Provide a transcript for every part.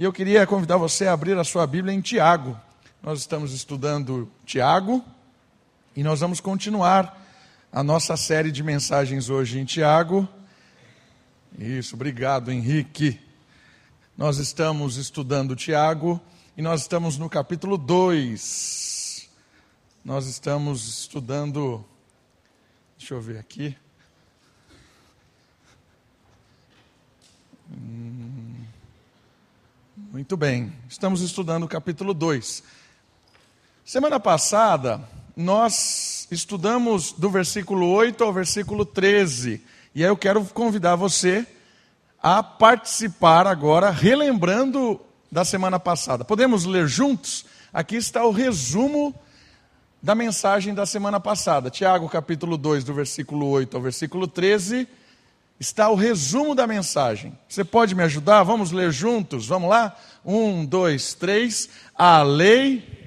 E eu queria convidar você a abrir a sua Bíblia em Tiago. Nós estamos estudando Tiago e nós vamos continuar a nossa série de mensagens hoje em Tiago. Isso, obrigado, Henrique. Nós estamos estudando Tiago e nós estamos no capítulo 2. Nós estamos estudando. Deixa eu ver aqui. Hum, muito bem, estamos estudando o capítulo 2. Semana passada, nós estudamos do versículo 8 ao versículo 13. E aí eu quero convidar você a participar agora, relembrando da semana passada. Podemos ler juntos? Aqui está o resumo da mensagem da semana passada. Tiago, capítulo 2, do versículo 8 ao versículo 13, está o resumo da mensagem. Você pode me ajudar? Vamos ler juntos? Vamos lá? Um, dois, três. A lei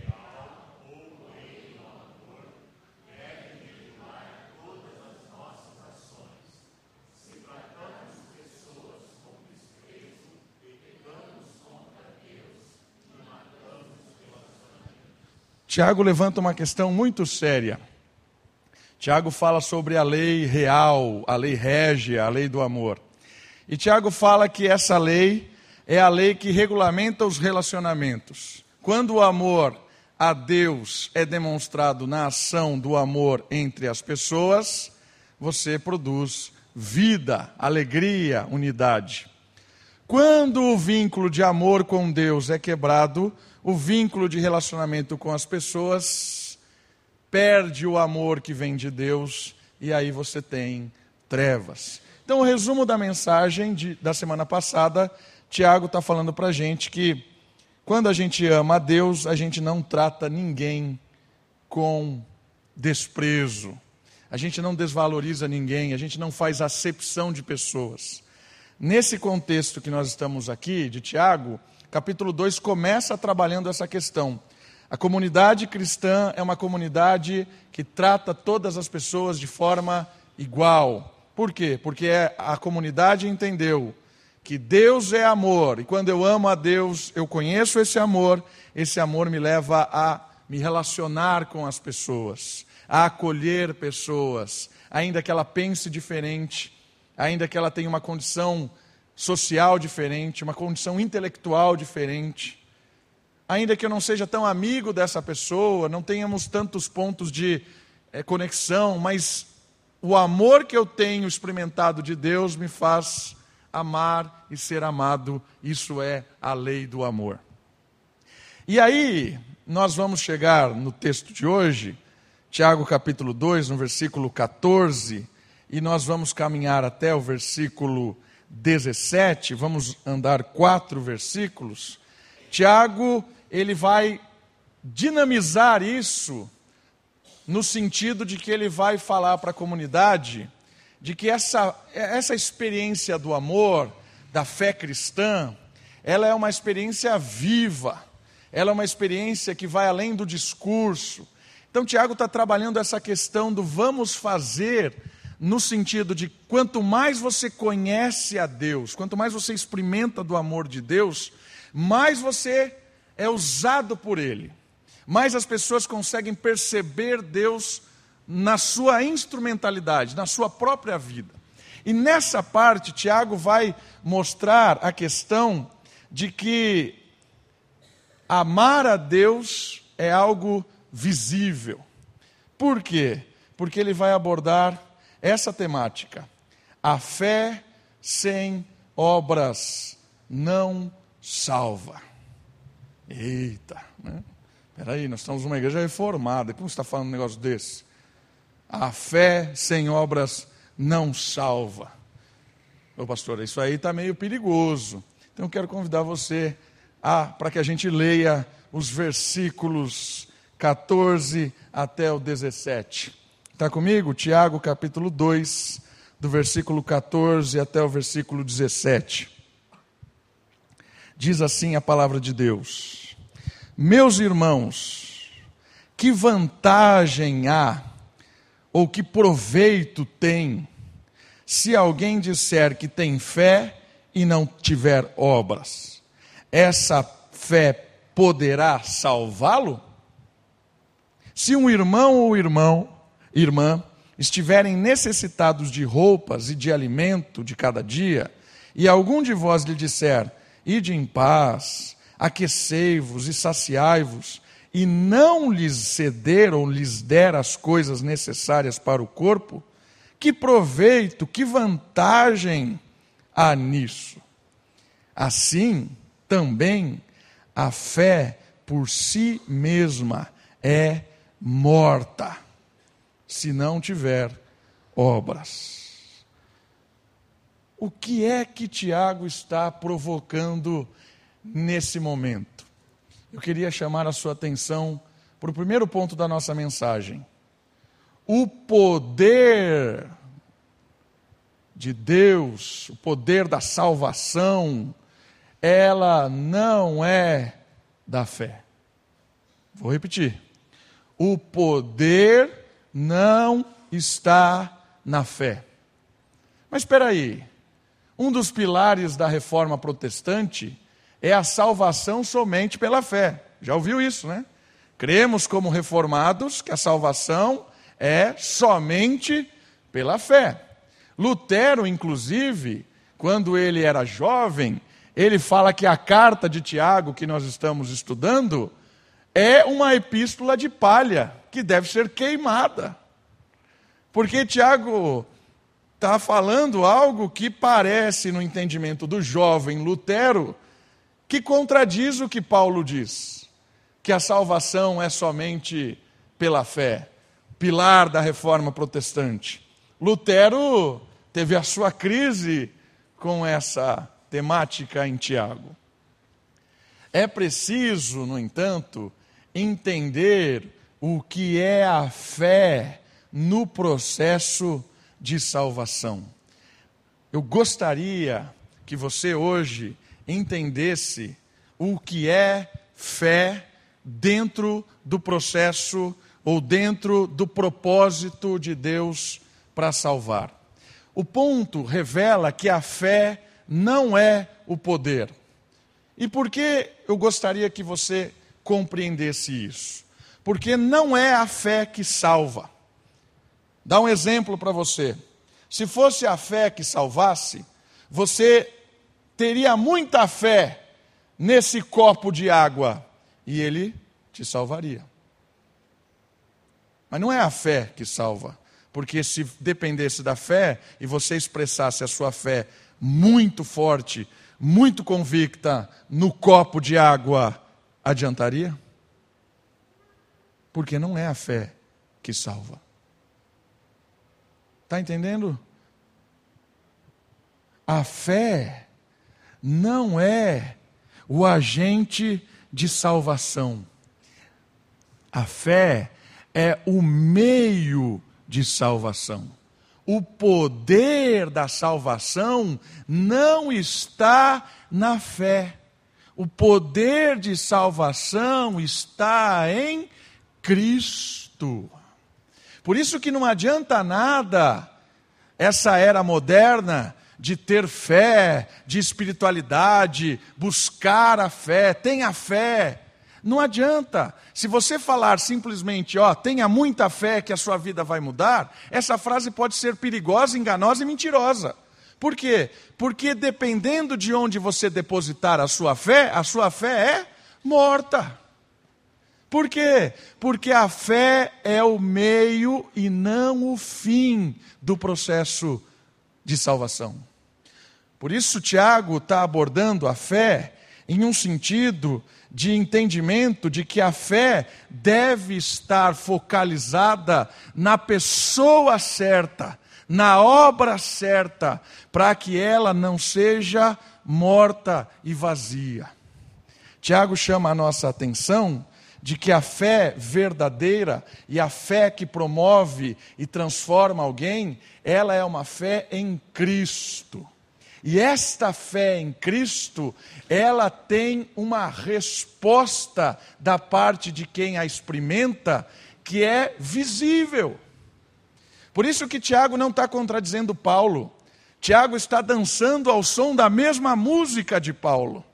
Tiago levanta uma questão muito séria. Tiago fala sobre a lei real, a lei régia, a lei do amor. E Tiago fala que essa lei é a lei que regulamenta os relacionamentos. Quando o amor a Deus é demonstrado na ação do amor entre as pessoas, você produz vida, alegria, unidade. Quando o vínculo de amor com Deus é quebrado, o vínculo de relacionamento com as pessoas, perde o amor que vem de Deus e aí você tem trevas. Então, o resumo da mensagem de, da semana passada, Tiago está falando para a gente que quando a gente ama a Deus, a gente não trata ninguém com desprezo, a gente não desvaloriza ninguém, a gente não faz acepção de pessoas. Nesse contexto que nós estamos aqui, de Tiago, capítulo 2 começa trabalhando essa questão. A comunidade cristã é uma comunidade que trata todas as pessoas de forma igual. Por quê? Porque é, a comunidade entendeu que Deus é amor, e quando eu amo a Deus, eu conheço esse amor, esse amor me leva a me relacionar com as pessoas, a acolher pessoas, ainda que ela pense diferente, ainda que ela tenha uma condição social diferente, uma condição intelectual diferente. Ainda que eu não seja tão amigo dessa pessoa, não tenhamos tantos pontos de é, conexão, mas o amor que eu tenho experimentado de Deus me faz amar e ser amado. Isso é a lei do amor. E aí, nós vamos chegar no texto de hoje, Tiago capítulo 2, no versículo 14, e nós vamos caminhar até o versículo 17, vamos andar quatro versículos. Tiago, ele vai dinamizar isso no sentido de que ele vai falar para a comunidade de que essa, essa experiência do amor, da fé cristã, ela é uma experiência viva, ela é uma experiência que vai além do discurso. Então, Tiago está trabalhando essa questão do vamos fazer no sentido de quanto mais você conhece a Deus, quanto mais você experimenta do amor de Deus, mais você é usado por Ele, mais as pessoas conseguem perceber Deus na sua instrumentalidade, na sua própria vida. E nessa parte, Tiago vai mostrar a questão de que amar a Deus é algo visível. Por quê? Porque ele vai abordar essa temática. A fé sem obras não salva. Eita, né? Peraí, nós estamos numa igreja reformada, como você está falando um negócio desse? A fé sem obras não salva. Ô pastor, isso aí está meio perigoso. Então eu quero convidar você a, para que a gente leia os versículos 14 até o 17. Está comigo? Tiago capítulo 2, do versículo 14 até o versículo 17. Diz assim a palavra de Deus: Meus irmãos, que vantagem há, ou que proveito tem, se alguém disser que tem fé e não tiver obras? essa fé poderá salvá-lo? Se um irmão ou irmão, irmã estiverem necessitados de roupas e de alimento de cada dia, e algum de vós lhe disser: Ide em paz, aquecei-vos e saciai-vos, e não lhes ceder ou lhes der as coisas necessárias para o corpo, que proveito, que vantagem há nisso? Assim, também a fé por si mesma é morta, se não tiver obras. O que é que Tiago está provocando nesse momento? Eu queria chamar a sua atenção para o primeiro ponto da nossa mensagem. O poder de Deus, o poder da salvação, ela não é da fé. Vou repetir. O poder não está na fé. Mas espera aí. Um dos pilares da reforma protestante é a salvação somente pela fé. Já ouviu isso, né? Cremos como reformados que a salvação é somente pela fé. Lutero, inclusive, quando ele era jovem, ele fala que a carta de Tiago que nós estamos estudando é uma epístola de palha que deve ser queimada. Porque Tiago está falando algo que parece, no entendimento do jovem Lutero, que contradiz o que Paulo diz, que a salvação é somente pela fé, pilar da reforma protestante. Lutero teve a sua crise com essa temática em Tiago. É preciso, no entanto, entender o que é a fé no processo de salvação. Eu gostaria que você hoje entendesse o que é fé dentro do processo ou dentro do propósito de Deus para salvar. O ponto revela que a fé não é o poder. E por que eu gostaria que você compreendesse isso. Porque não é a fé que salva. Dá um exemplo para você. Se fosse a fé que salvasse, você teria muita fé nesse copo de água e ele te salvaria. Mas não é a fé que salva, porque se dependesse da fé e você expressasse a sua fé muito forte, muito convicta no copo de água adiantaria? Porque não é a fé que salva. Está entendendo? A fé não é o agente de salvação. A fé é o meio de salvação. O poder da salvação não está na fé. O poder de salvação está em Cristo. Por isso que não adianta nada essa era moderna de ter fé, de espiritualidade, buscar a fé, tenha fé. Não adianta. Se você falar simplesmente, ó, tenha muita fé que a sua vida vai mudar, essa frase pode ser perigosa, enganosa e mentirosa. Por quê? Porque dependendo de onde você depositar a sua fé, a sua fé é morta. Por quê? Porque a fé é o meio e não o fim do processo de salvação. Por isso, Tiago está abordando a fé em um sentido de entendimento de que a fé deve estar focalizada na pessoa certa, na obra certa, para que ela não seja morta e vazia. Tiago chama a nossa atenção de que a fé verdadeira e a fé que promove e transforma alguém, ela é uma fé em Cristo. E esta fé em Cristo, ela tem uma resposta da parte de quem a experimenta, que é visível. Por isso que Tiago não está contradizendo Paulo. Tiago está dançando ao som da mesma música de Paulo.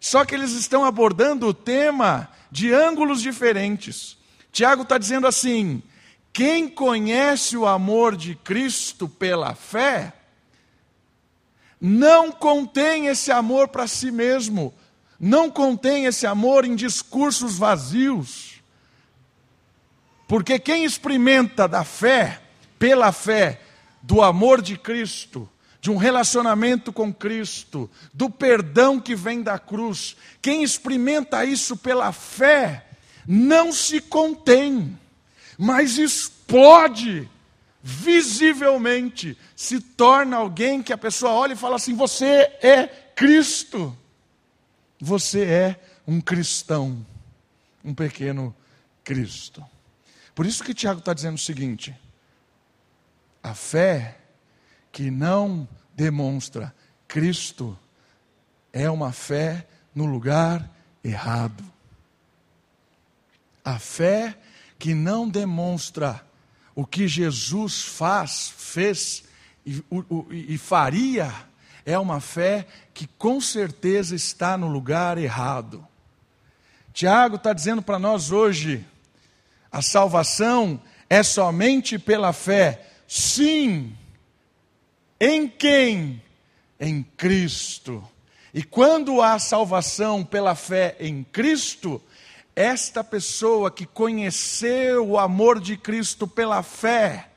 Só que eles estão abordando o tema de ângulos diferentes. Tiago está dizendo assim: quem conhece o amor de Cristo pela fé, não contém esse amor para si mesmo, não contém esse amor em discursos vazios. Porque quem experimenta da fé, pela fé, do amor de Cristo, de um relacionamento com Cristo, do perdão que vem da cruz. Quem experimenta isso pela fé, não se contém, mas explode visivelmente, se torna alguém que a pessoa olha e fala assim: Você é Cristo, você é um cristão, um pequeno Cristo. Por isso que Tiago está dizendo o seguinte: a fé que não demonstra Cristo é uma fé no lugar errado. A fé que não demonstra o que Jesus faz, fez e, e, e faria, é uma fé que com certeza está no lugar errado. Tiago está dizendo para nós hoje: a salvação é somente pela fé. Sim, em quem? Em Cristo. E quando há salvação pela fé em Cristo, esta pessoa que conheceu o amor de Cristo pela fé,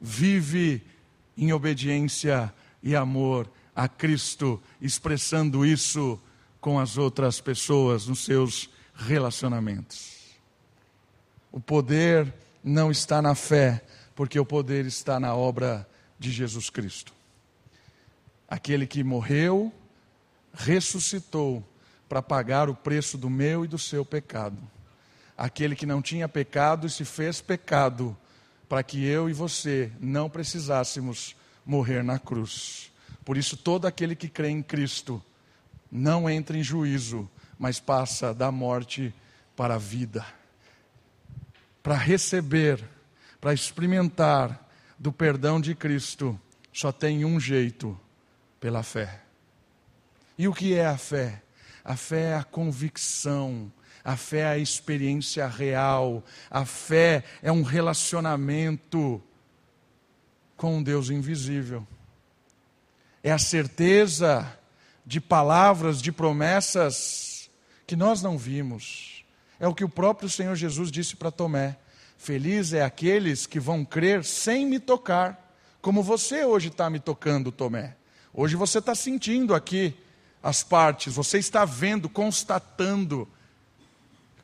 vive em obediência e amor a Cristo, expressando isso com as outras pessoas nos seus relacionamentos. O poder não está na fé, porque o poder está na obra de Jesus Cristo. Aquele que morreu, ressuscitou para pagar o preço do meu e do seu pecado. Aquele que não tinha pecado e se fez pecado, para que eu e você não precisássemos morrer na cruz. Por isso, todo aquele que crê em Cristo não entra em juízo, mas passa da morte para a vida. Para receber, para experimentar do perdão de Cristo, só tem um jeito: pela fé. E o que é a fé? A fé é a convicção, a fé é a experiência real, a fé é um relacionamento com um Deus invisível. É a certeza de palavras, de promessas que nós não vimos. É o que o próprio Senhor Jesus disse para Tomé: Feliz é aqueles que vão crer sem me tocar como você hoje está me tocando, Tomé. Hoje você está sentindo aqui as partes, você está vendo, constatando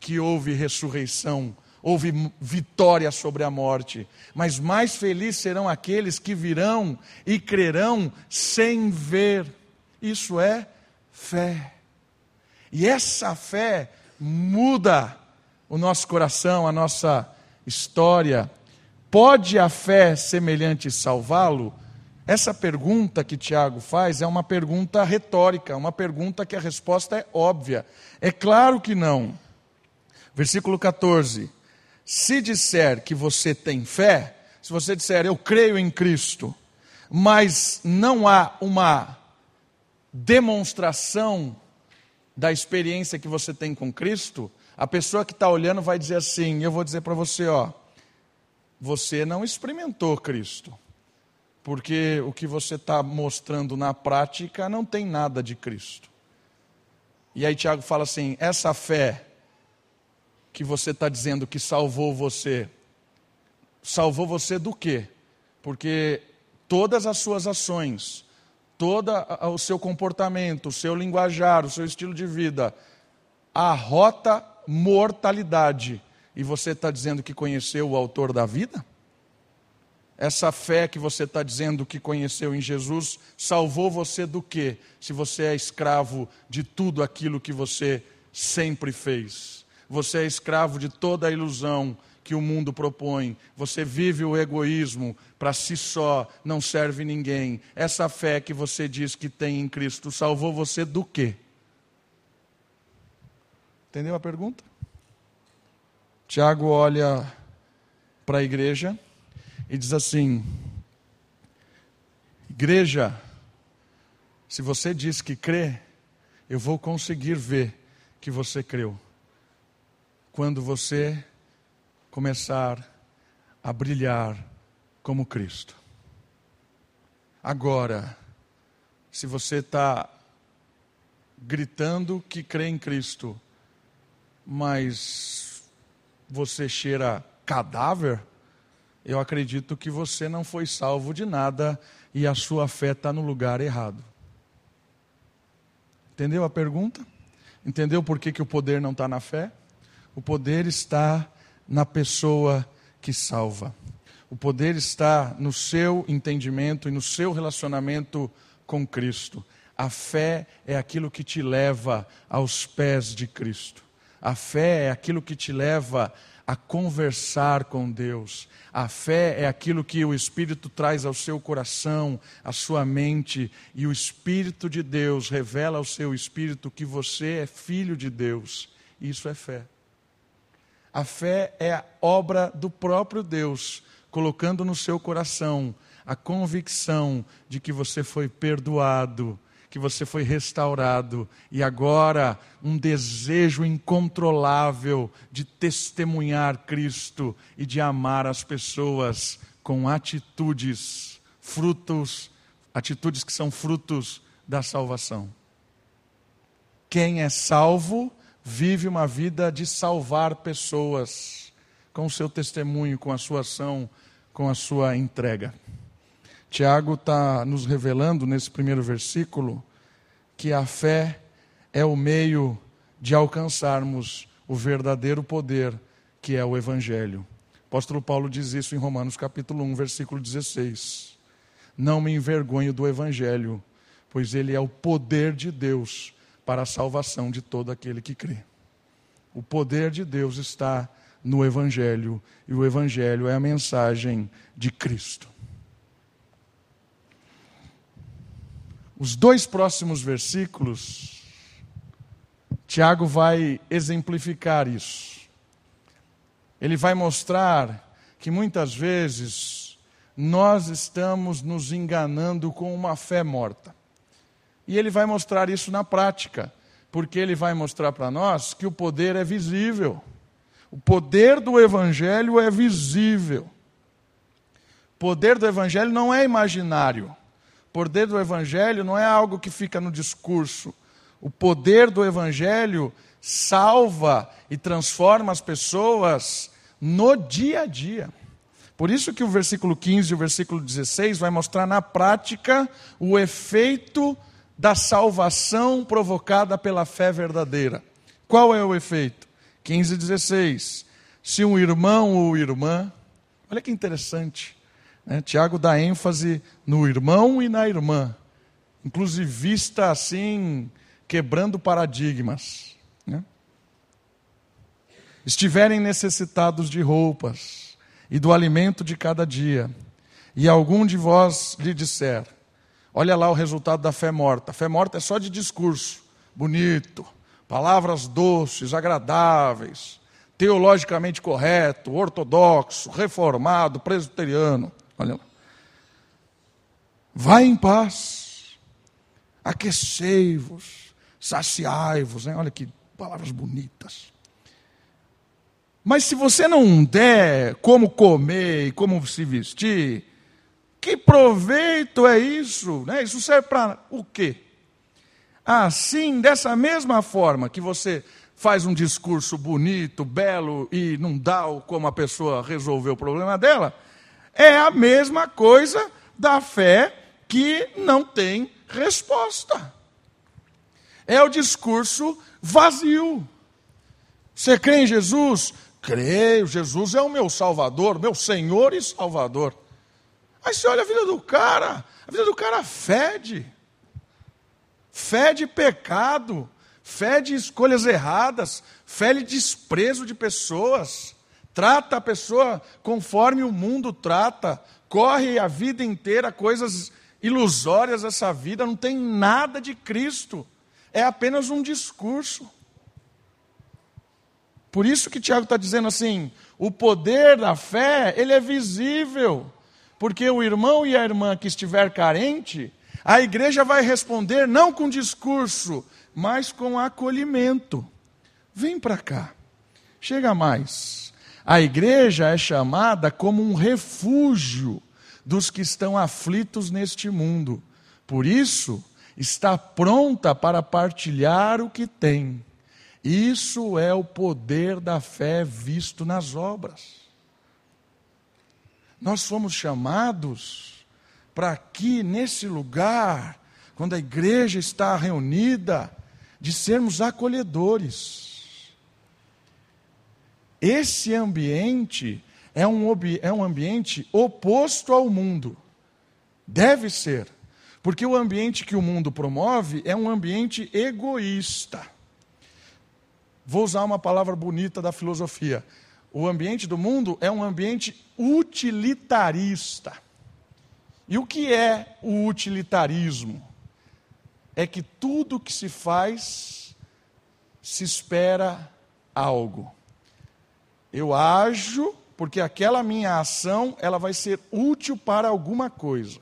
que houve ressurreição, houve vitória sobre a morte. Mas mais felizes serão aqueles que virão e crerão sem ver. Isso é fé. E essa fé muda o nosso coração, a nossa história Pode a fé semelhante salvá-lo? Essa pergunta que Tiago faz é uma pergunta retórica, uma pergunta que a resposta é óbvia. É claro que não. Versículo 14: Se disser que você tem fé, se você disser eu creio em Cristo, mas não há uma demonstração da experiência que você tem com Cristo, a pessoa que está olhando vai dizer assim: eu vou dizer para você, ó você não experimentou Cristo. Porque o que você está mostrando na prática não tem nada de Cristo. E aí Tiago fala assim: essa fé que você está dizendo que salvou você, salvou você do quê? Porque todas as suas ações, todo o seu comportamento, o seu linguajar, o seu estilo de vida, arrota mortalidade e você está dizendo que conheceu o autor da vida? Essa fé que você está dizendo que conheceu em Jesus salvou você do quê? Se você é escravo de tudo aquilo que você sempre fez. Você é escravo de toda a ilusão que o mundo propõe. Você vive o egoísmo para si só, não serve ninguém. Essa fé que você diz que tem em Cristo salvou você do quê? Entendeu a pergunta? Tiago olha para a igreja e diz assim: Igreja, se você diz que crê, eu vou conseguir ver que você creu. Quando você começar a brilhar como Cristo. Agora, se você está gritando que crê em Cristo, mas você cheira cadáver, eu acredito que você não foi salvo de nada e a sua fé está no lugar errado. Entendeu a pergunta? Entendeu por que, que o poder não está na fé? O poder está na pessoa que salva. O poder está no seu entendimento e no seu relacionamento com Cristo. A fé é aquilo que te leva aos pés de Cristo. A fé é aquilo que te leva a conversar com Deus. A fé é aquilo que o Espírito traz ao seu coração, à sua mente, e o Espírito de Deus revela ao seu espírito que você é filho de Deus. Isso é fé. A fé é a obra do próprio Deus, colocando no seu coração a convicção de que você foi perdoado, que você foi restaurado e agora um desejo incontrolável de testemunhar Cristo e de amar as pessoas com atitudes, frutos, atitudes que são frutos da salvação. Quem é salvo vive uma vida de salvar pessoas com o seu testemunho, com a sua ação, com a sua entrega. Tiago está nos revelando nesse primeiro versículo que a fé é o meio de alcançarmos o verdadeiro poder que é o Evangelho. O apóstolo Paulo diz isso em Romanos capítulo 1, versículo 16. Não me envergonho do Evangelho, pois ele é o poder de Deus para a salvação de todo aquele que crê. O poder de Deus está no Evangelho, e o Evangelho é a mensagem de Cristo. Os dois próximos versículos, Tiago vai exemplificar isso. Ele vai mostrar que muitas vezes nós estamos nos enganando com uma fé morta. E ele vai mostrar isso na prática, porque ele vai mostrar para nós que o poder é visível. O poder do Evangelho é visível. O poder do Evangelho não é imaginário poder do Evangelho não é algo que fica no discurso. O poder do Evangelho salva e transforma as pessoas no dia a dia. Por isso que o versículo 15 e o versículo 16 vai mostrar na prática o efeito da salvação provocada pela fé verdadeira. Qual é o efeito? 15 e 16. Se um irmão ou irmã, olha que interessante, né? Tiago dá ênfase no irmão e na irmã, inclusivista assim, quebrando paradigmas. Né? Estiverem necessitados de roupas e do alimento de cada dia, e algum de vós lhe disser: Olha lá o resultado da fé morta. A fé morta é só de discurso, bonito, palavras doces, agradáveis, teologicamente correto, ortodoxo, reformado, presbiteriano. Olha lá. Vai em paz, aquecei-vos, saciai-vos. Né? Olha que palavras bonitas. Mas se você não der como comer e como se vestir, que proveito é isso? Né? Isso serve para o quê? Assim, dessa mesma forma que você faz um discurso bonito, belo e não dá como a pessoa resolver o problema dela, é a mesma coisa da fé que não tem resposta. É o discurso vazio. Você crê em Jesus? Creio, Jesus é o meu Salvador, meu Senhor e Salvador. Aí você olha a vida do cara, a vida do cara fede. Fede pecado, fede escolhas erradas, fede desprezo de pessoas trata a pessoa conforme o mundo trata, corre a vida inteira coisas ilusórias essa vida, não tem nada de Cristo, é apenas um discurso. Por isso que Tiago está dizendo assim: o poder da fé, ele é visível, porque o irmão e a irmã que estiver carente, a igreja vai responder não com discurso, mas com acolhimento. Vem para cá, chega mais. A igreja é chamada como um refúgio dos que estão aflitos neste mundo. Por isso, está pronta para partilhar o que tem. Isso é o poder da fé visto nas obras. Nós fomos chamados para aqui, nesse lugar, quando a igreja está reunida, de sermos acolhedores. Esse ambiente é um, é um ambiente oposto ao mundo. Deve ser. Porque o ambiente que o mundo promove é um ambiente egoísta. Vou usar uma palavra bonita da filosofia. O ambiente do mundo é um ambiente utilitarista. E o que é o utilitarismo? É que tudo que se faz se espera algo. Eu ajo porque aquela minha ação ela vai ser útil para alguma coisa.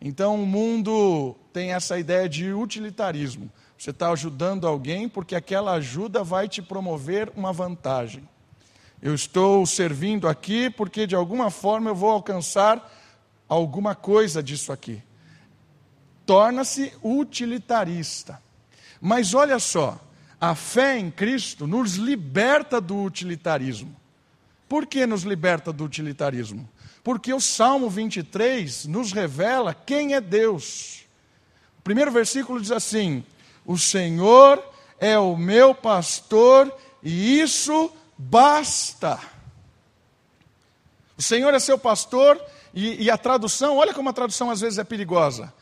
Então o mundo tem essa ideia de utilitarismo. Você está ajudando alguém porque aquela ajuda vai te promover uma vantagem. Eu estou servindo aqui porque de alguma forma eu vou alcançar alguma coisa disso aqui. Torna-se utilitarista. Mas olha só, a fé em Cristo nos liberta do utilitarismo. Por que nos liberta do utilitarismo? Porque o Salmo 23 nos revela quem é Deus. O primeiro versículo diz assim: O Senhor é o meu pastor e isso basta. O Senhor é seu pastor e, e, a tradução, olha como a tradução às vezes é perigosa.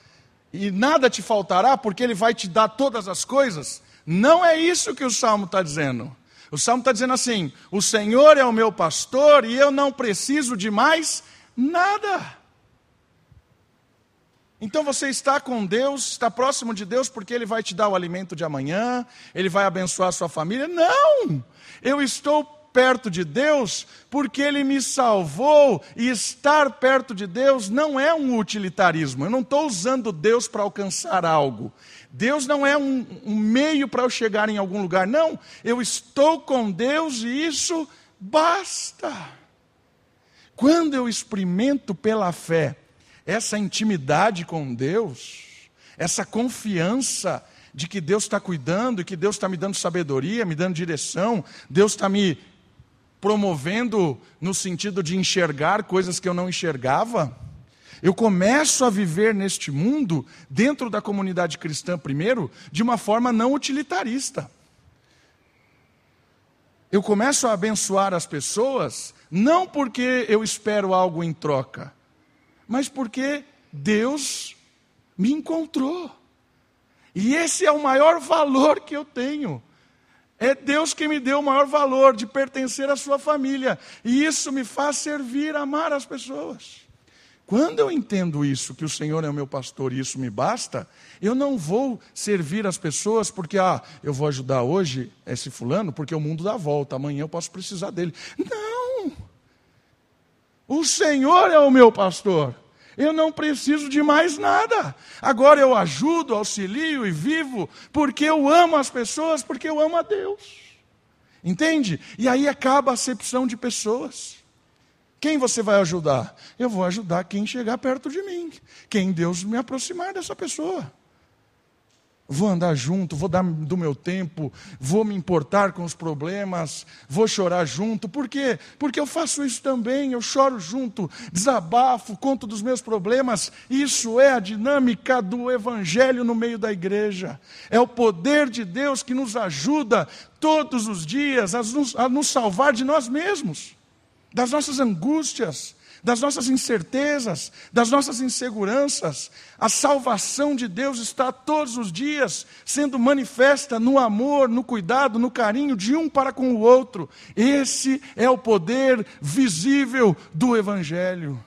E nada te faltará porque Ele vai te dar todas as coisas. Não é isso que o Salmo está dizendo. O salmo está dizendo assim: O Senhor é o meu pastor e eu não preciso de mais nada. Então você está com Deus, está próximo de Deus porque Ele vai te dar o alimento de amanhã, Ele vai abençoar a sua família. Não! Eu estou perto de Deus porque Ele me salvou e estar perto de Deus não é um utilitarismo. Eu não estou usando Deus para alcançar algo. Deus não é um, um meio para eu chegar em algum lugar. Não, eu estou com Deus e isso basta. Quando eu experimento pela fé essa intimidade com Deus, essa confiança de que Deus está cuidando que Deus está me dando sabedoria, me dando direção, Deus está me promovendo no sentido de enxergar coisas que eu não enxergava. Eu começo a viver neste mundo, dentro da comunidade cristã primeiro, de uma forma não utilitarista. Eu começo a abençoar as pessoas, não porque eu espero algo em troca, mas porque Deus me encontrou. E esse é o maior valor que eu tenho. É Deus que me deu o maior valor de pertencer à sua família. E isso me faz servir, amar as pessoas. Quando eu entendo isso, que o Senhor é o meu pastor e isso me basta, eu não vou servir as pessoas porque, ah, eu vou ajudar hoje esse fulano porque o mundo dá volta, amanhã eu posso precisar dele. Não! O Senhor é o meu pastor. Eu não preciso de mais nada. Agora eu ajudo, auxilio e vivo porque eu amo as pessoas, porque eu amo a Deus. Entende? E aí acaba a acepção de pessoas. Quem você vai ajudar? Eu vou ajudar quem chegar perto de mim. Quem Deus me aproximar dessa pessoa vou andar junto, vou dar do meu tempo, vou me importar com os problemas, vou chorar junto. Por quê? Porque eu faço isso também, eu choro junto, desabafo, conto dos meus problemas. Isso é a dinâmica do evangelho no meio da igreja. É o poder de Deus que nos ajuda todos os dias a nos, a nos salvar de nós mesmos, das nossas angústias, das nossas incertezas, das nossas inseguranças. A salvação de Deus está todos os dias sendo manifesta no amor, no cuidado, no carinho de um para com o outro. Esse é o poder visível do Evangelho.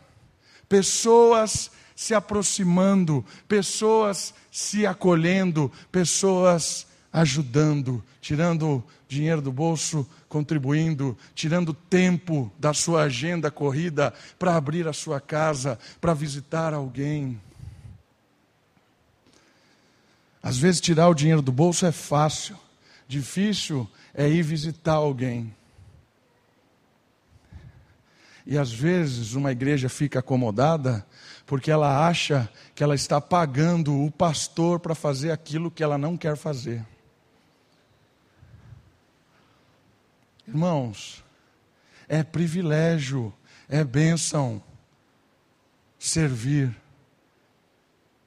Pessoas se aproximando, pessoas se acolhendo, pessoas ajudando, tirando dinheiro do bolso, contribuindo, tirando tempo da sua agenda corrida para abrir a sua casa, para visitar alguém. Às vezes, tirar o dinheiro do bolso é fácil, difícil é ir visitar alguém. E às vezes uma igreja fica acomodada porque ela acha que ela está pagando o pastor para fazer aquilo que ela não quer fazer. Irmãos, é privilégio, é bênção servir.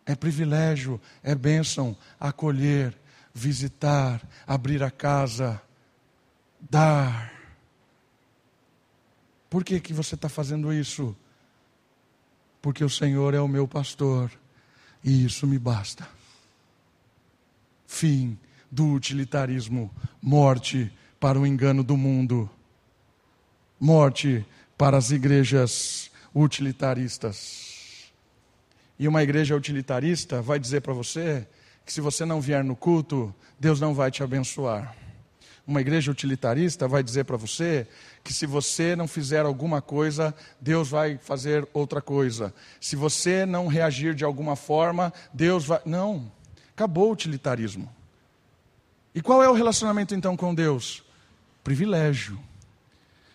É privilégio, é bênção acolher, visitar, abrir a casa, dar. Por que, que você está fazendo isso? Porque o Senhor é o meu pastor e isso me basta. Fim do utilitarismo, morte para o engano do mundo, morte para as igrejas utilitaristas. E uma igreja utilitarista vai dizer para você que se você não vier no culto, Deus não vai te abençoar. Uma igreja utilitarista vai dizer para você que se você não fizer alguma coisa, Deus vai fazer outra coisa. Se você não reagir de alguma forma, Deus vai. Não, acabou o utilitarismo. E qual é o relacionamento então com Deus? Privilégio.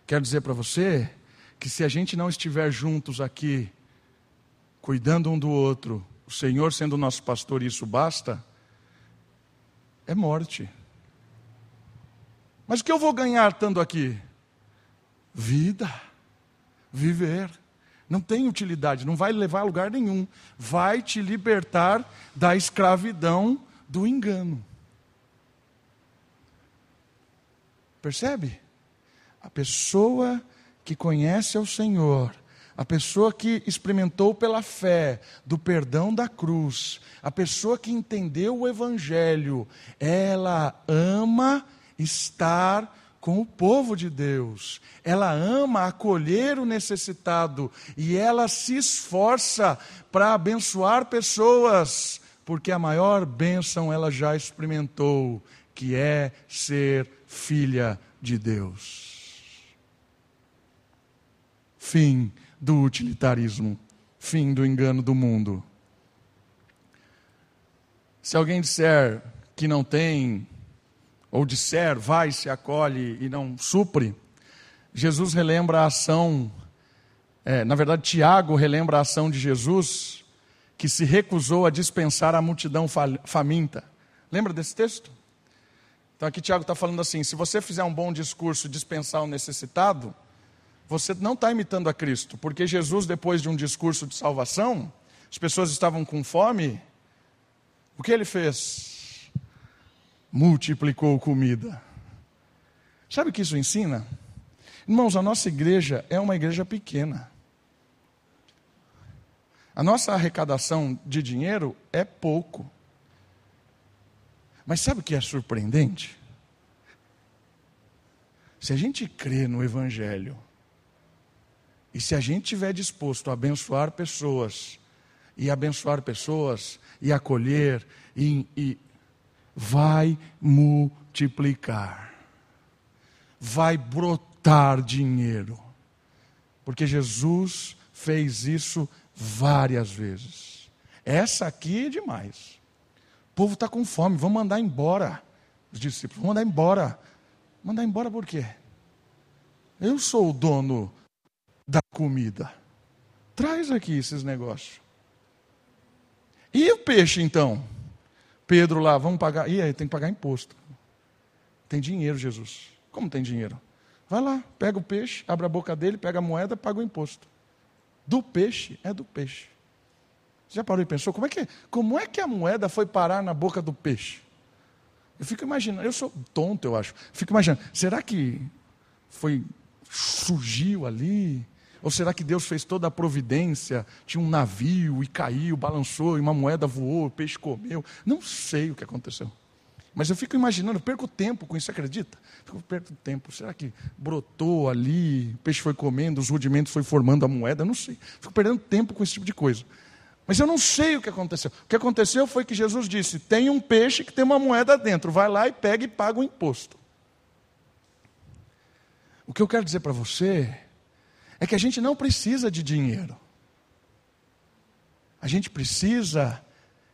Quero dizer para você que se a gente não estiver juntos aqui, cuidando um do outro, o Senhor sendo nosso pastor, isso basta, é morte. Mas o que eu vou ganhar estando aqui? Vida, viver. Não tem utilidade, não vai levar a lugar nenhum. Vai te libertar da escravidão do engano. Percebe? A pessoa que conhece ao Senhor, a pessoa que experimentou pela fé do perdão da cruz, a pessoa que entendeu o Evangelho, ela ama estar com o povo de Deus. Ela ama acolher o necessitado e ela se esforça para abençoar pessoas, porque a maior bênção ela já experimentou, que é ser filha de Deus. Fim do utilitarismo, fim do engano do mundo. Se alguém disser que não tem ou disser, vai, se acolhe e não supre, Jesus relembra a ação, é, na verdade, Tiago relembra a ação de Jesus, que se recusou a dispensar a multidão faminta. Lembra desse texto? Então aqui Tiago está falando assim: se você fizer um bom discurso dispensar o necessitado, você não está imitando a Cristo, porque Jesus, depois de um discurso de salvação, as pessoas estavam com fome, o que ele fez? multiplicou comida. Sabe o que isso ensina? Irmãos, a nossa igreja é uma igreja pequena. A nossa arrecadação de dinheiro é pouco. Mas sabe o que é surpreendente? Se a gente crê no Evangelho, e se a gente estiver disposto a abençoar pessoas, e abençoar pessoas, e acolher, e, e vai multiplicar, vai brotar dinheiro, porque Jesus fez isso várias vezes. Essa aqui é demais. Povo está com fome, vamos mandar embora. Os discípulos, vamos mandar embora. Mandar embora por quê? Eu sou o dono da comida. Traz aqui esses negócios. E o peixe então? Pedro lá, vamos pagar. E aí, tem que pagar imposto. Tem dinheiro, Jesus. Como tem dinheiro? Vai lá, pega o peixe, abre a boca dele, pega a moeda, paga o imposto. Do peixe é do peixe. Já parou e pensou? Como é, que, como é que a moeda foi parar na boca do peixe? Eu fico imaginando, eu sou tonto, eu acho. Fico imaginando, será que foi, surgiu ali? Ou será que Deus fez toda a providência? Tinha um navio e caiu, balançou, e uma moeda voou, o peixe comeu. Não sei o que aconteceu. Mas eu fico imaginando, eu perco tempo com isso, acredita? Fico perco tempo. Será que brotou ali, o peixe foi comendo, os rudimentos foi formando a moeda? Não sei. Fico perdendo tempo com esse tipo de coisa. Mas eu não sei o que aconteceu. O que aconteceu foi que Jesus disse: tem um peixe que tem uma moeda dentro, vai lá e pega e paga o imposto. O que eu quero dizer para você é que a gente não precisa de dinheiro. A gente precisa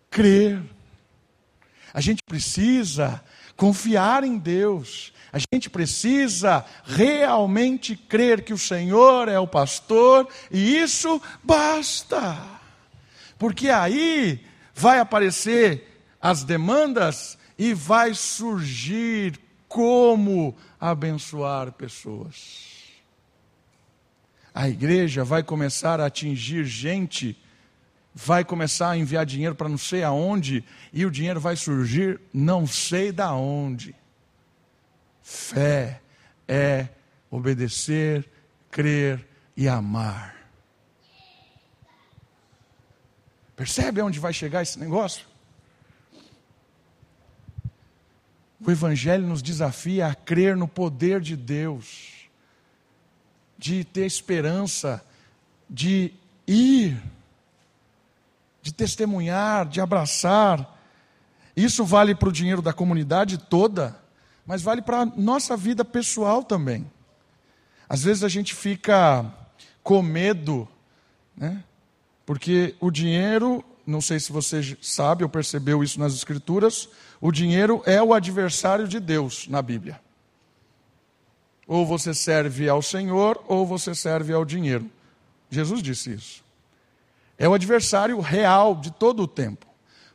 crer. A gente precisa confiar em Deus. A gente precisa realmente crer que o Senhor é o pastor e isso basta. Porque aí vai aparecer as demandas e vai surgir como abençoar pessoas. A igreja vai começar a atingir gente, vai começar a enviar dinheiro para não sei aonde, e o dinheiro vai surgir não sei da onde. Fé é obedecer, crer e amar. Percebe aonde vai chegar esse negócio? O Evangelho nos desafia a crer no poder de Deus, de ter esperança, de ir, de testemunhar, de abraçar. Isso vale para o dinheiro da comunidade toda, mas vale para a nossa vida pessoal também. Às vezes a gente fica com medo, né? Porque o dinheiro não sei se você sabe ou percebeu isso nas Escrituras, o dinheiro é o adversário de Deus na Bíblia. Ou você serve ao Senhor, ou você serve ao dinheiro. Jesus disse isso. É o adversário real de todo o tempo.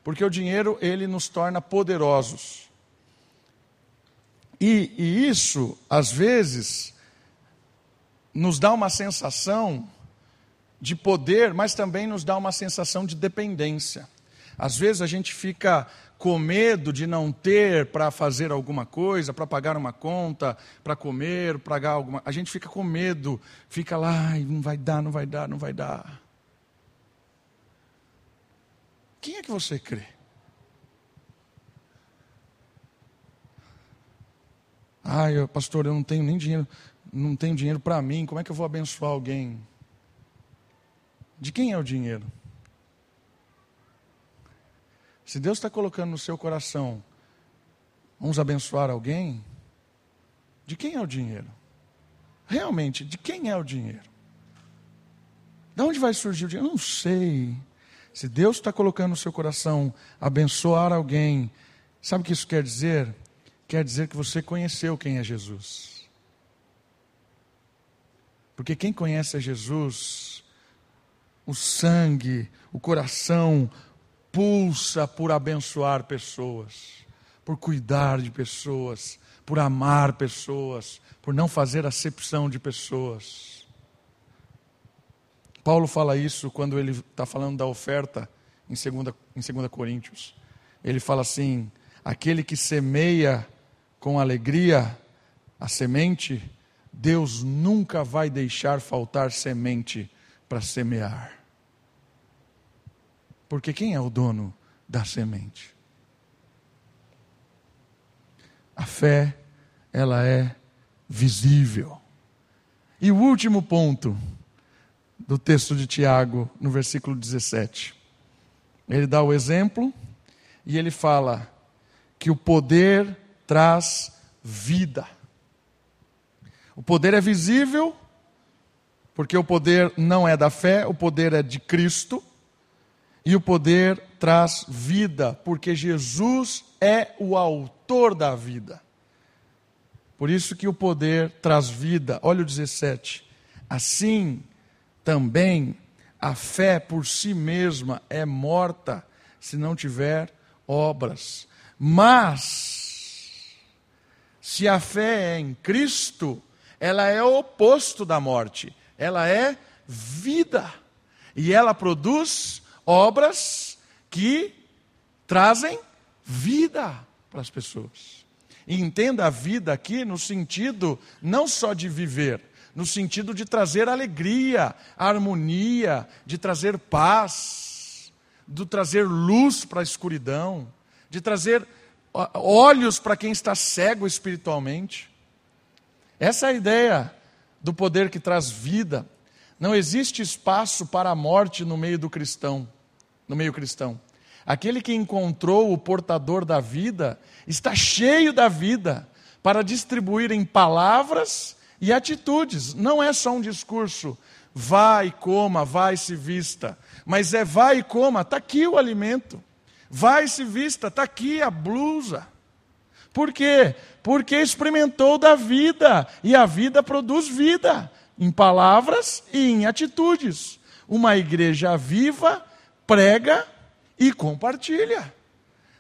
Porque o dinheiro, ele nos torna poderosos. E, e isso, às vezes, nos dá uma sensação de poder, mas também nos dá uma sensação de dependência. Às vezes a gente fica com medo de não ter para fazer alguma coisa, para pagar uma conta, para comer, para pagar alguma. A gente fica com medo, fica lá, não vai dar, não vai dar, não vai dar. Quem é que você crê? Ai, pastor, eu não tenho nem dinheiro, não tenho dinheiro para mim, como é que eu vou abençoar alguém? De quem é o dinheiro? Se Deus está colocando no seu coração, vamos abençoar alguém, de quem é o dinheiro? Realmente, de quem é o dinheiro? De onde vai surgir o dinheiro? Não sei. Se Deus está colocando no seu coração abençoar alguém, sabe o que isso quer dizer? Quer dizer que você conheceu quem é Jesus. Porque quem conhece a Jesus o sangue, o coração pulsa por abençoar pessoas, por cuidar de pessoas, por amar pessoas, por não fazer acepção de pessoas. Paulo fala isso quando ele está falando da oferta em 2, em 2 Coríntios. Ele fala assim: aquele que semeia com alegria a semente, Deus nunca vai deixar faltar semente para semear. Porque quem é o dono da semente? A fé, ela é visível. E o último ponto do texto de Tiago, no versículo 17. Ele dá o exemplo e ele fala que o poder traz vida. O poder é visível porque o poder não é da fé, o poder é de Cristo. E o poder traz vida, porque Jesus é o autor da vida. Por isso que o poder traz vida. Olha o 17. Assim, também a fé por si mesma é morta se não tiver obras. Mas, se a fé é em Cristo, ela é o oposto da morte ela é vida. E ela produz obras que trazem vida para as pessoas. E entenda a vida aqui no sentido não só de viver, no sentido de trazer alegria, harmonia, de trazer paz, de trazer luz para a escuridão, de trazer olhos para quem está cego espiritualmente. Essa é a ideia do poder que traz vida. Não existe espaço para a morte no meio do cristão, no meio cristão. Aquele que encontrou o portador da vida está cheio da vida para distribuir em palavras e atitudes. Não é só um discurso, vai e coma, vai se vista, mas é vai e coma, está aqui o alimento. Vai se vista, está aqui a blusa. Por quê? Porque experimentou da vida, e a vida produz vida, em palavras e em atitudes. Uma igreja viva prega e compartilha.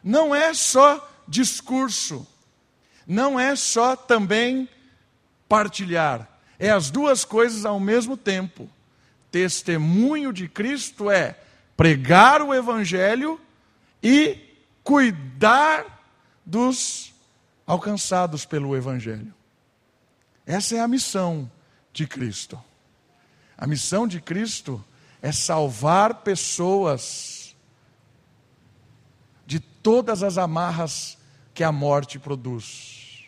Não é só discurso, não é só também partilhar, é as duas coisas ao mesmo tempo. Testemunho de Cristo é pregar o Evangelho e cuidar dos alcançados pelo Evangelho. Essa é a missão de Cristo. A missão de Cristo é salvar pessoas de todas as amarras que a morte produz.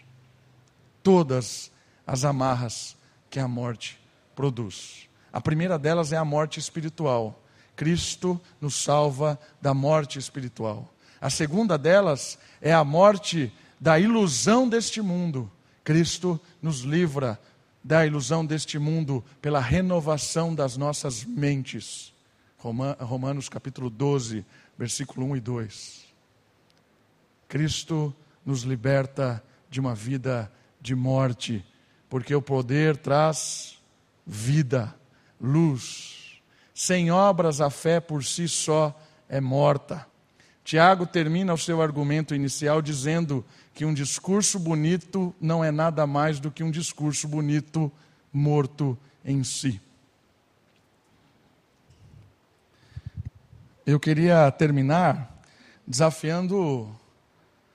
Todas as amarras que a morte produz. A primeira delas é a morte espiritual. Cristo nos salva da morte espiritual. A segunda delas é a morte da ilusão deste mundo. Cristo nos livra da ilusão deste mundo pela renovação das nossas mentes. Romanos capítulo 12, versículo 1 e 2. Cristo nos liberta de uma vida de morte, porque o poder traz vida, luz. Sem obras, a fé por si só é morta. Tiago termina o seu argumento inicial dizendo que um discurso bonito não é nada mais do que um discurso bonito morto em si. Eu queria terminar desafiando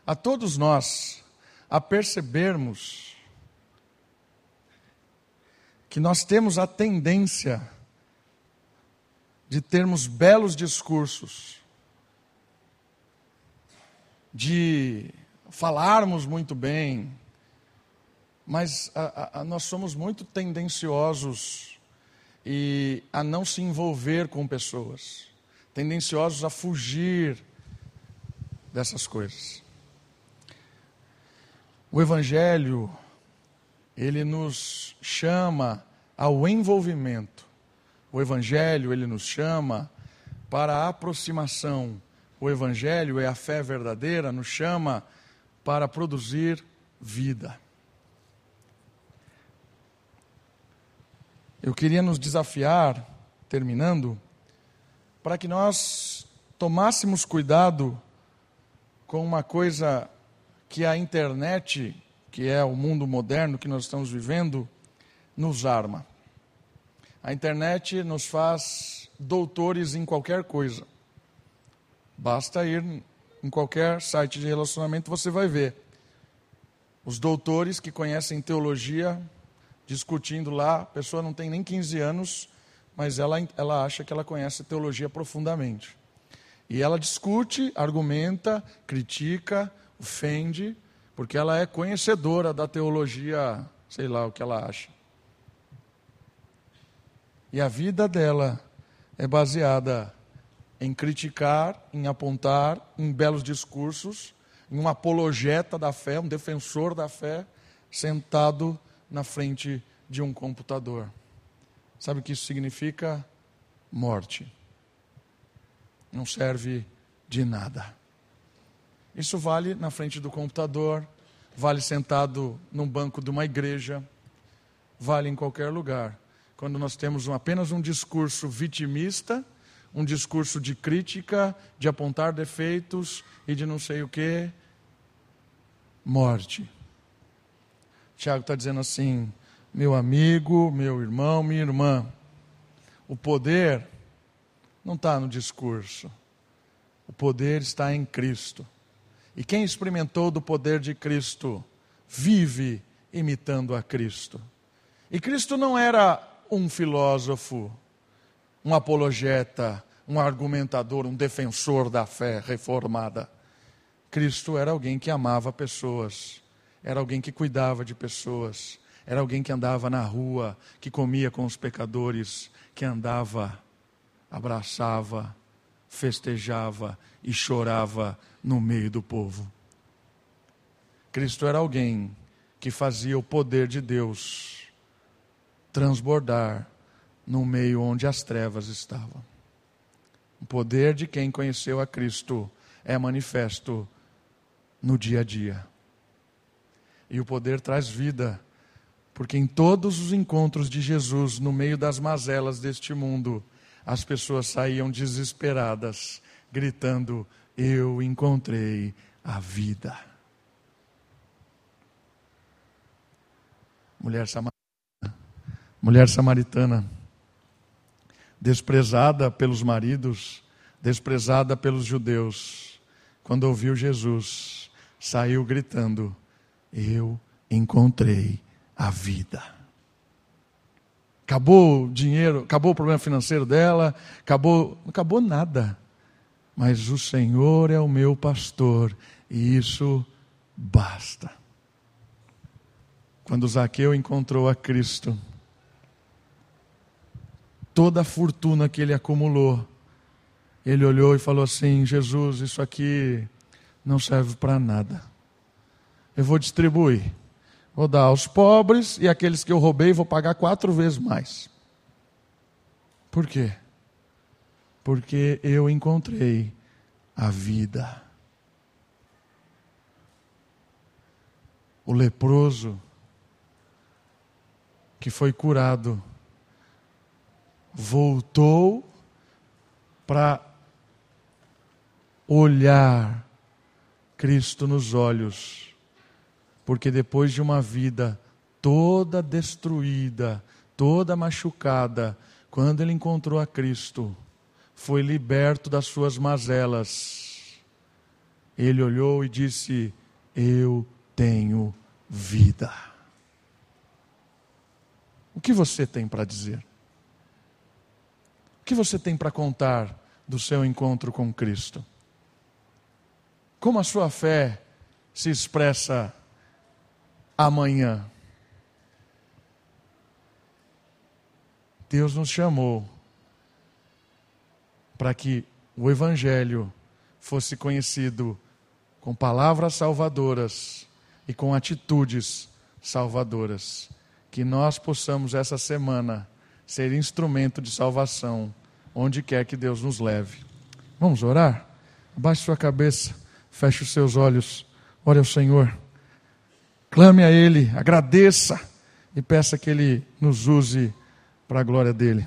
a todos nós a percebermos que nós temos a tendência de termos belos discursos, de falarmos muito bem, mas a, a, nós somos muito tendenciosos e a não se envolver com pessoas, tendenciosos a fugir dessas coisas. O Evangelho, ele nos chama ao envolvimento. O Evangelho, ele nos chama para a aproximação. O Evangelho é a fé verdadeira, nos chama para produzir vida. Eu queria nos desafiar, terminando, para que nós tomássemos cuidado com uma coisa que a internet, que é o mundo moderno que nós estamos vivendo, nos arma. A internet nos faz doutores em qualquer coisa. Basta ir em qualquer site de relacionamento, você vai ver. Os doutores que conhecem teologia discutindo lá, a pessoa não tem nem 15 anos, mas ela, ela acha que ela conhece teologia profundamente. E ela discute, argumenta, critica, ofende, porque ela é conhecedora da teologia, sei lá o que ela acha. E a vida dela é baseada em criticar, em apontar, em belos discursos, em um apologeta da fé, um defensor da fé, sentado na frente de um computador. Sabe o que isso significa? Morte. Não serve de nada. Isso vale na frente do computador, vale sentado num banco de uma igreja, vale em qualquer lugar quando nós temos um, apenas um discurso vitimista, um discurso de crítica, de apontar defeitos e de não sei o que, morte. Tiago está dizendo assim: meu amigo, meu irmão, minha irmã, o poder não está no discurso, o poder está em Cristo. E quem experimentou do poder de Cristo vive imitando a Cristo. E Cristo não era um filósofo, um apologeta, um argumentador, um defensor da fé reformada. Cristo era alguém que amava pessoas, era alguém que cuidava de pessoas, era alguém que andava na rua, que comia com os pecadores, que andava, abraçava, festejava e chorava no meio do povo. Cristo era alguém que fazia o poder de Deus transbordar no meio onde as trevas estavam. O poder de quem conheceu a Cristo é manifesto no dia a dia. E o poder traz vida, porque em todos os encontros de Jesus, no meio das mazelas deste mundo, as pessoas saíam desesperadas, gritando: Eu encontrei a vida. Mulher samaritana, mulher samaritana, desprezada pelos maridos, desprezada pelos judeus, quando ouviu Jesus, saiu gritando: Eu encontrei a vida. Acabou o dinheiro, acabou o problema financeiro dela, acabou, não acabou nada. Mas o Senhor é o meu pastor e isso basta. Quando Zaqueu encontrou a Cristo, toda a fortuna que ele acumulou, ele olhou e falou assim: Jesus, isso aqui não serve para nada. Eu vou distribuir. Vou dar aos pobres e aqueles que eu roubei, vou pagar quatro vezes mais. Por quê? Porque eu encontrei a vida. O leproso que foi curado voltou para olhar Cristo nos olhos porque depois de uma vida toda destruída, toda machucada, quando ele encontrou a Cristo, foi liberto das suas mazelas. Ele olhou e disse: Eu tenho vida. O que você tem para dizer? Que você tem para contar do seu encontro com Cristo? Como a sua fé se expressa amanhã. Deus nos chamou para que o Evangelho fosse conhecido com palavras salvadoras e com atitudes salvadoras. Que nós possamos essa semana ser instrumento de salvação, onde quer que Deus nos leve. Vamos orar? Abaixe sua cabeça, feche os seus olhos, ore ao Senhor. Clame a Ele, agradeça e peça que Ele nos use para a glória dEle.